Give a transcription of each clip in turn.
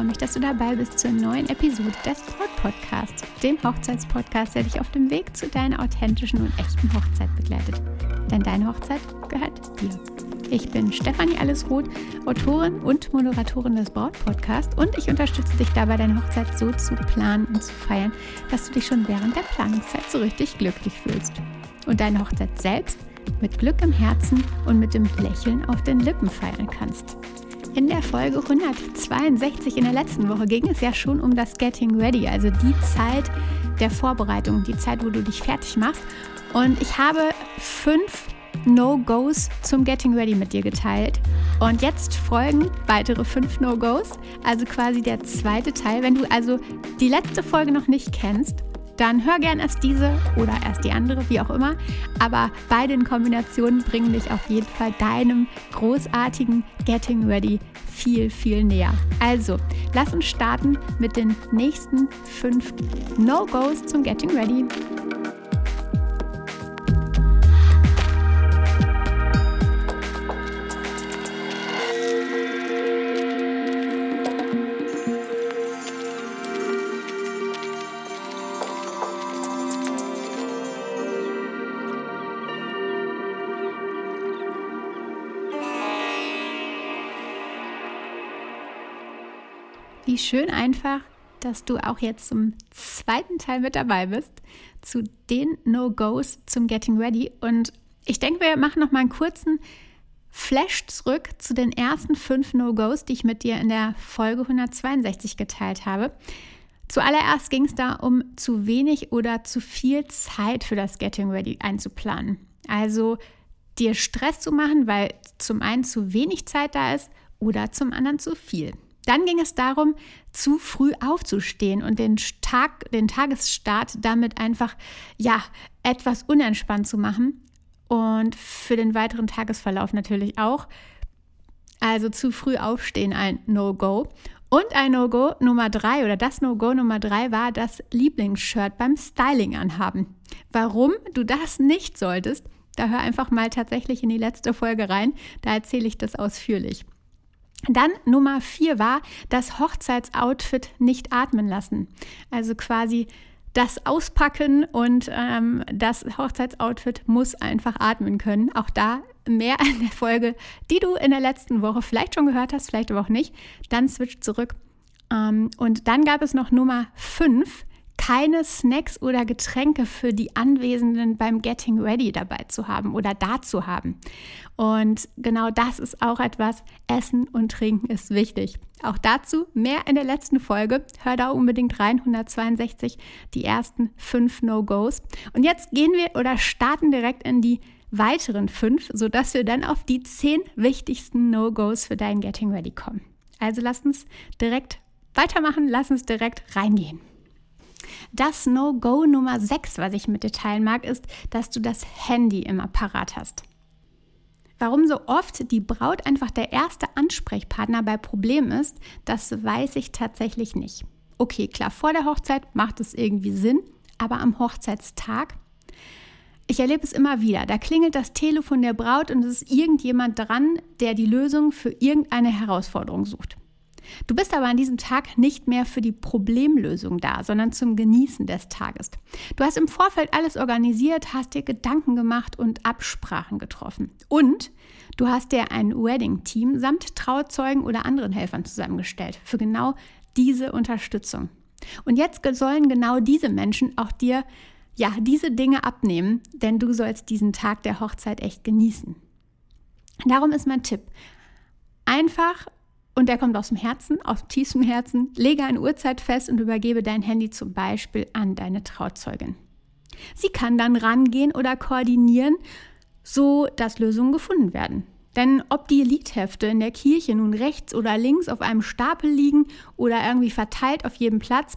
freue mich, dass du dabei bist zur neuen Episode des Braut Podcasts, dem Hochzeitspodcast, der dich auf dem Weg zu deiner authentischen und echten Hochzeit begleitet. Denn deine Hochzeit gehört dir. Ich bin Stefanie Allesroth, Autorin und Moderatorin des Braut Podcasts und ich unterstütze dich dabei, deine Hochzeit so zu planen und zu feiern, dass du dich schon während der Planungszeit so richtig glücklich fühlst. Und deine Hochzeit selbst mit Glück im Herzen und mit dem Lächeln auf den Lippen feiern kannst. In der Folge 162 in der letzten Woche ging es ja schon um das Getting Ready, also die Zeit der Vorbereitung, die Zeit, wo du dich fertig machst. Und ich habe fünf No-Gos zum Getting Ready mit dir geteilt. Und jetzt folgen weitere fünf No-Gos, also quasi der zweite Teil. Wenn du also die letzte Folge noch nicht kennst, dann hör gern erst diese oder erst die andere, wie auch immer. Aber beide in Kombination bringen dich auf jeden Fall deinem großartigen Getting Ready viel, viel näher. Also, lass uns starten mit den nächsten fünf No-Gos zum Getting Ready. Wie schön einfach, dass du auch jetzt zum zweiten Teil mit dabei bist, zu den No-Gos zum Getting Ready. Und ich denke, wir machen noch mal einen kurzen Flash zurück zu den ersten fünf No-Gos, die ich mit dir in der Folge 162 geteilt habe. Zuallererst ging es da um zu wenig oder zu viel Zeit für das Getting Ready einzuplanen. Also dir Stress zu machen, weil zum einen zu wenig Zeit da ist oder zum anderen zu viel. Dann ging es darum, zu früh aufzustehen und den, Tag, den Tagesstart damit einfach ja etwas unentspannt zu machen und für den weiteren Tagesverlauf natürlich auch. Also zu früh aufstehen ein No-Go. Und ein No-Go Nummer drei oder das No-Go Nummer drei war das Lieblingsshirt beim Styling anhaben. Warum du das nicht solltest, da hör einfach mal tatsächlich in die letzte Folge rein, da erzähle ich das ausführlich. Dann Nummer vier war das Hochzeitsoutfit nicht atmen lassen. Also quasi das Auspacken und ähm, das Hochzeitsoutfit muss einfach atmen können. Auch da mehr in der Folge, die du in der letzten Woche vielleicht schon gehört hast, vielleicht aber auch nicht. Dann switch zurück. Ähm, und dann gab es noch Nummer fünf keine Snacks oder Getränke für die Anwesenden beim Getting Ready dabei zu haben oder da zu haben. Und genau das ist auch etwas, Essen und Trinken ist wichtig. Auch dazu mehr in der letzten Folge. Hör da unbedingt rein, 162, die ersten fünf No-Gos. Und jetzt gehen wir oder starten direkt in die weiteren fünf, sodass wir dann auf die zehn wichtigsten No-Gos für dein Getting Ready kommen. Also lass uns direkt weitermachen, lass uns direkt reingehen. Das No-Go Nummer 6, was ich mit dir teilen mag, ist, dass du das Handy im Apparat hast. Warum so oft die Braut einfach der erste Ansprechpartner bei Problemen ist, das weiß ich tatsächlich nicht. Okay, klar, vor der Hochzeit macht es irgendwie Sinn, aber am Hochzeitstag? Ich erlebe es immer wieder. Da klingelt das Telefon der Braut und es ist irgendjemand dran, der die Lösung für irgendeine Herausforderung sucht. Du bist aber an diesem Tag nicht mehr für die Problemlösung da, sondern zum Genießen des Tages. Du hast im Vorfeld alles organisiert, hast dir Gedanken gemacht und Absprachen getroffen. Und du hast dir ein Wedding-Team samt Trauzeugen oder anderen Helfern zusammengestellt für genau diese Unterstützung. Und jetzt sollen genau diese Menschen auch dir ja diese Dinge abnehmen, denn du sollst diesen Tag der Hochzeit echt genießen. Darum ist mein Tipp, einfach und der kommt aus dem Herzen, aus tiefstem Herzen. Lege eine Uhrzeit fest und übergebe dein Handy zum Beispiel an deine Trauzeugin. Sie kann dann rangehen oder koordinieren, so dass Lösungen gefunden werden. Denn ob die Liedhefte in der Kirche nun rechts oder links auf einem Stapel liegen oder irgendwie verteilt auf jedem Platz,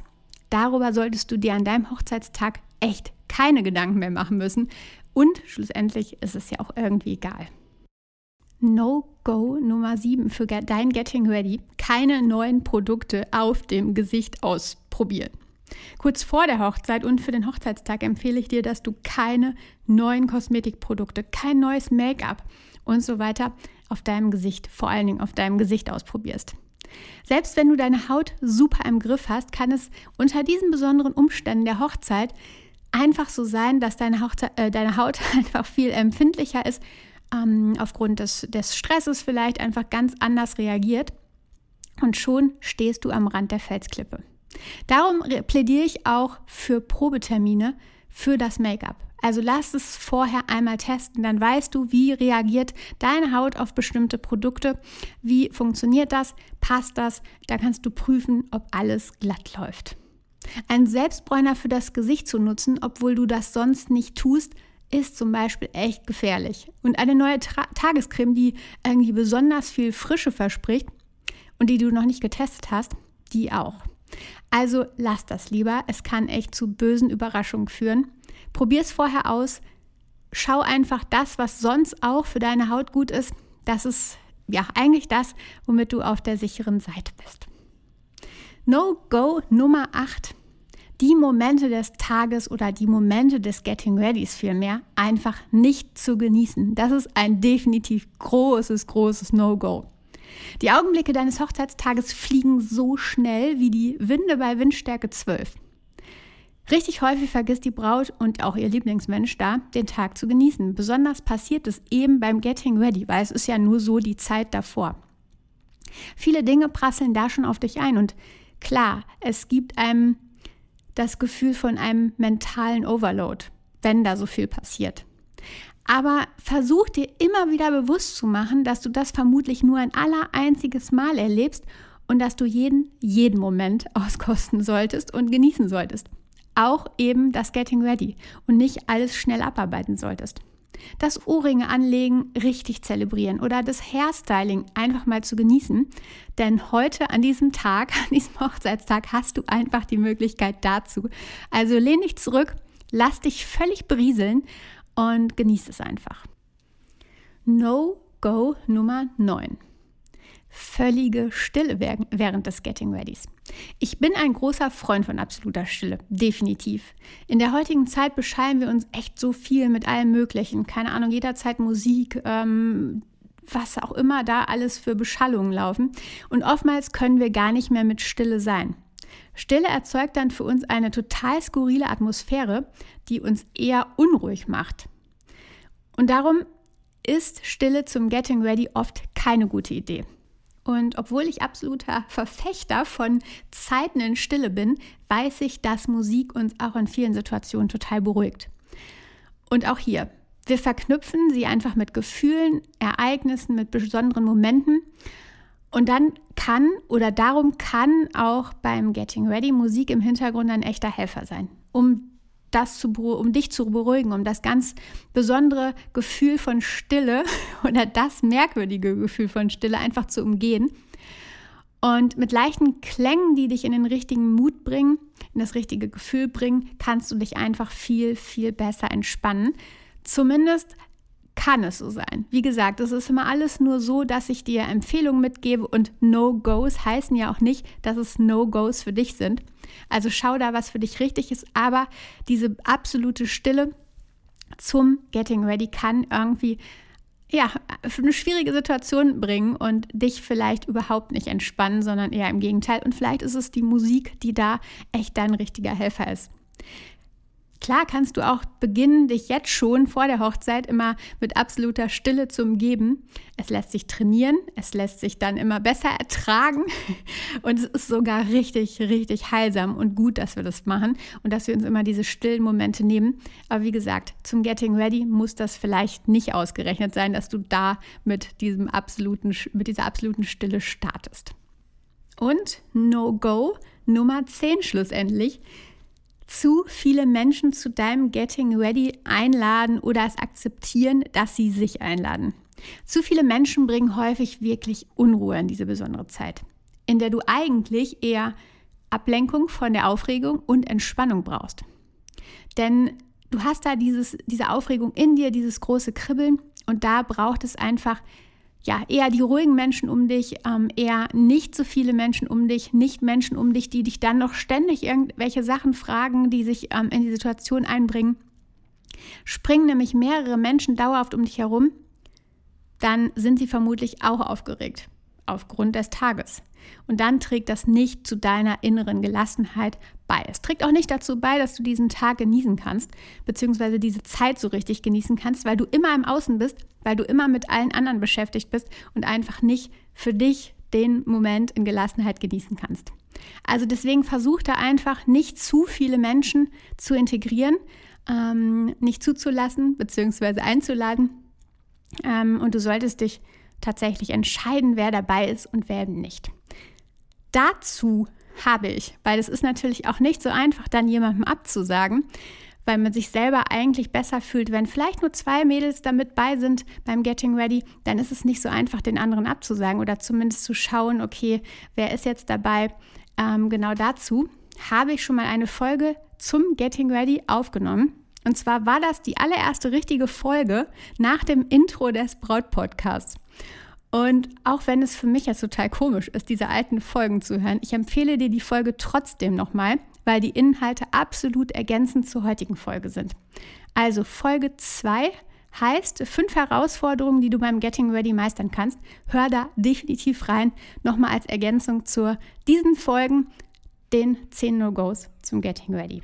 darüber solltest du dir an deinem Hochzeitstag echt keine Gedanken mehr machen müssen. Und schlussendlich ist es ja auch irgendwie egal. No-Go Nummer 7 für dein Getting Ready. Keine neuen Produkte auf dem Gesicht ausprobieren. Kurz vor der Hochzeit und für den Hochzeitstag empfehle ich dir, dass du keine neuen Kosmetikprodukte, kein neues Make-up und so weiter auf deinem Gesicht, vor allen Dingen auf deinem Gesicht ausprobierst. Selbst wenn du deine Haut super im Griff hast, kann es unter diesen besonderen Umständen der Hochzeit einfach so sein, dass deine, Hochzeit, äh, deine Haut einfach viel empfindlicher ist, ähm, aufgrund des, des Stresses vielleicht einfach ganz anders reagiert. Und schon stehst du am Rand der Felsklippe. Darum plädiere ich auch für Probetermine für das Make-up. Also lass es vorher einmal testen, dann weißt du, wie reagiert deine Haut auf bestimmte Produkte, wie funktioniert das, passt das, da kannst du prüfen, ob alles glatt läuft. Ein Selbstbräuner für das Gesicht zu nutzen, obwohl du das sonst nicht tust, ist zum Beispiel echt gefährlich. Und eine neue Tra Tagescreme, die irgendwie besonders viel Frische verspricht und die du noch nicht getestet hast, die auch. Also lass das lieber. Es kann echt zu bösen Überraschungen führen. Probier es vorher aus. Schau einfach das, was sonst auch für deine Haut gut ist. Das ist ja eigentlich das, womit du auf der sicheren Seite bist. No-Go Nummer 8. Die Momente des Tages oder die Momente des Getting Readys vielmehr einfach nicht zu genießen. Das ist ein definitiv großes, großes No-Go. Die Augenblicke deines Hochzeitstages fliegen so schnell wie die Winde bei Windstärke 12. Richtig häufig vergisst die Braut und auch ihr Lieblingsmensch da, den Tag zu genießen. Besonders passiert es eben beim Getting Ready, weil es ist ja nur so die Zeit davor. Viele Dinge prasseln da schon auf dich ein und klar, es gibt einem das Gefühl von einem mentalen Overload, wenn da so viel passiert. Aber versuch dir immer wieder bewusst zu machen, dass du das vermutlich nur ein aller einziges Mal erlebst und dass du jeden, jeden Moment auskosten solltest und genießen solltest auch eben das Getting Ready und nicht alles schnell abarbeiten solltest. Das Ohrringe anlegen richtig zelebrieren oder das Hairstyling einfach mal zu genießen. Denn heute an diesem Tag, an diesem Hochzeitstag, hast du einfach die Möglichkeit dazu. Also lehn dich zurück, lass dich völlig berieseln und genieß es einfach. No-Go Nummer 9 völlige Stille während des Getting Readys. Ich bin ein großer Freund von absoluter Stille, definitiv. In der heutigen Zeit beschallen wir uns echt so viel mit allem Möglichen. Keine Ahnung, jederzeit Musik, ähm, was auch immer da alles für Beschallungen laufen. Und oftmals können wir gar nicht mehr mit Stille sein. Stille erzeugt dann für uns eine total skurrile Atmosphäre, die uns eher unruhig macht. Und darum ist Stille zum Getting Ready oft keine gute Idee. Und obwohl ich absoluter Verfechter von Zeiten in Stille bin, weiß ich, dass Musik uns auch in vielen Situationen total beruhigt. Und auch hier, wir verknüpfen sie einfach mit Gefühlen, Ereignissen, mit besonderen Momenten. Und dann kann oder darum kann auch beim Getting Ready Musik im Hintergrund ein echter Helfer sein, um das zu, um dich zu beruhigen, um das ganz besondere Gefühl von Stille oder das merkwürdige Gefühl von Stille einfach zu umgehen. Und mit leichten Klängen, die dich in den richtigen Mut bringen, in das richtige Gefühl bringen, kannst du dich einfach viel, viel besser entspannen. Zumindest kann es so sein. Wie gesagt, es ist immer alles nur so, dass ich dir Empfehlungen mitgebe und No-Gos heißen ja auch nicht, dass es No-Gos für dich sind. Also schau da, was für dich richtig ist, aber diese absolute Stille zum Getting Ready kann irgendwie ja, eine schwierige Situation bringen und dich vielleicht überhaupt nicht entspannen, sondern eher im Gegenteil. Und vielleicht ist es die Musik, die da echt dein richtiger Helfer ist. Klar kannst du auch beginnen, dich jetzt schon vor der Hochzeit immer mit absoluter Stille zu umgeben. Es lässt sich trainieren, es lässt sich dann immer besser ertragen und es ist sogar richtig, richtig heilsam und gut, dass wir das machen und dass wir uns immer diese stillen Momente nehmen. Aber wie gesagt, zum Getting Ready muss das vielleicht nicht ausgerechnet sein, dass du da mit, diesem absoluten, mit dieser absoluten Stille startest. Und No-Go Nummer 10 schlussendlich zu viele Menschen zu deinem Getting Ready einladen oder es akzeptieren, dass sie sich einladen. Zu viele Menschen bringen häufig wirklich Unruhe in diese besondere Zeit, in der du eigentlich eher Ablenkung von der Aufregung und Entspannung brauchst. Denn du hast da dieses, diese Aufregung in dir, dieses große Kribbeln und da braucht es einfach ja, eher die ruhigen Menschen um dich, ähm, eher nicht so viele Menschen um dich, nicht Menschen um dich, die dich dann noch ständig irgendwelche Sachen fragen, die sich ähm, in die Situation einbringen. Springen nämlich mehrere Menschen dauerhaft um dich herum, dann sind sie vermutlich auch aufgeregt. aufgrund des Tages. Und dann trägt das nicht zu deiner inneren Gelassenheit bei. Es trägt auch nicht dazu bei, dass du diesen Tag genießen kannst, beziehungsweise diese Zeit so richtig genießen kannst, weil du immer im Außen bist, weil du immer mit allen anderen beschäftigt bist und einfach nicht für dich den Moment in Gelassenheit genießen kannst. Also deswegen versuch da einfach nicht zu viele Menschen zu integrieren, ähm, nicht zuzulassen, beziehungsweise einzuladen. Ähm, und du solltest dich tatsächlich entscheiden, wer dabei ist und wer nicht. Dazu habe ich, weil es ist natürlich auch nicht so einfach, dann jemandem abzusagen, weil man sich selber eigentlich besser fühlt. Wenn vielleicht nur zwei Mädels damit bei sind beim Getting Ready, dann ist es nicht so einfach, den anderen abzusagen oder zumindest zu schauen, okay, wer ist jetzt dabei. Ähm, genau dazu habe ich schon mal eine Folge zum Getting Ready aufgenommen. Und zwar war das die allererste richtige Folge nach dem Intro des Braut-Podcasts. Und auch wenn es für mich jetzt total komisch ist, diese alten Folgen zu hören, ich empfehle dir die Folge trotzdem nochmal, weil die Inhalte absolut ergänzend zur heutigen Folge sind. Also Folge 2 heißt fünf Herausforderungen, die du beim Getting Ready meistern kannst. Hör da definitiv rein, nochmal als Ergänzung zu diesen Folgen, den 10 No-Gos zum Getting Ready.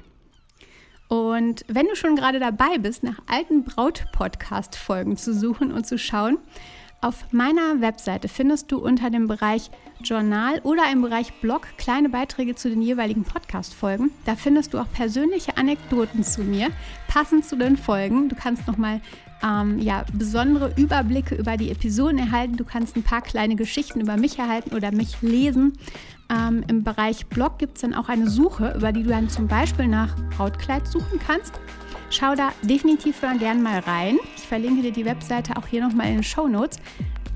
Und wenn du schon gerade dabei bist, nach alten Braut-Podcast-Folgen zu suchen und zu schauen, auf meiner Webseite findest du unter dem Bereich Journal oder im Bereich Blog kleine Beiträge zu den jeweiligen Podcast-Folgen. Da findest du auch persönliche Anekdoten zu mir, passend zu den Folgen. Du kannst nochmal ähm, ja, besondere Überblicke über die Episoden erhalten. Du kannst ein paar kleine Geschichten über mich erhalten oder mich lesen. Ähm, Im Bereich Blog gibt es dann auch eine Suche, über die du dann zum Beispiel nach Brautkleid suchen kannst. Schau da definitiv gerne mal rein. Verlinke dir die Webseite auch hier nochmal in den Show Notes.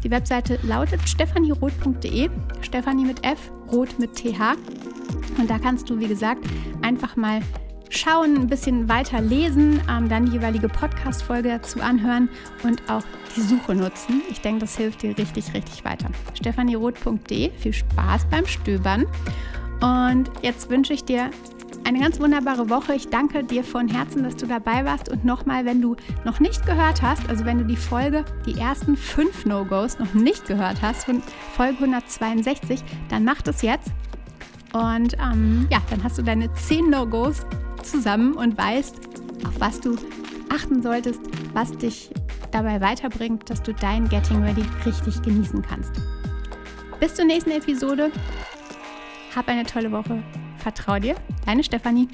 Die Webseite lautet stephanieroth.de, Stefanie mit F, Roth mit TH. Und da kannst du, wie gesagt, einfach mal schauen, ein bisschen weiter lesen, ähm, dann die jeweilige Podcast-Folge dazu anhören und auch die Suche nutzen. Ich denke, das hilft dir richtig, richtig weiter. stephanieroth.de, viel Spaß beim Stöbern. Und jetzt wünsche ich dir eine ganz wunderbare Woche. Ich danke dir von Herzen, dass du dabei warst. Und nochmal, wenn du noch nicht gehört hast, also wenn du die Folge, die ersten fünf No-Gos noch nicht gehört hast, von Folge 162, dann mach das jetzt. Und ähm, ja, dann hast du deine zehn No-Gos zusammen und weißt, auf was du achten solltest, was dich dabei weiterbringt, dass du dein Getting Ready richtig genießen kannst. Bis zur nächsten Episode. Hab eine tolle Woche. Vertrau dir, deine Stefanie.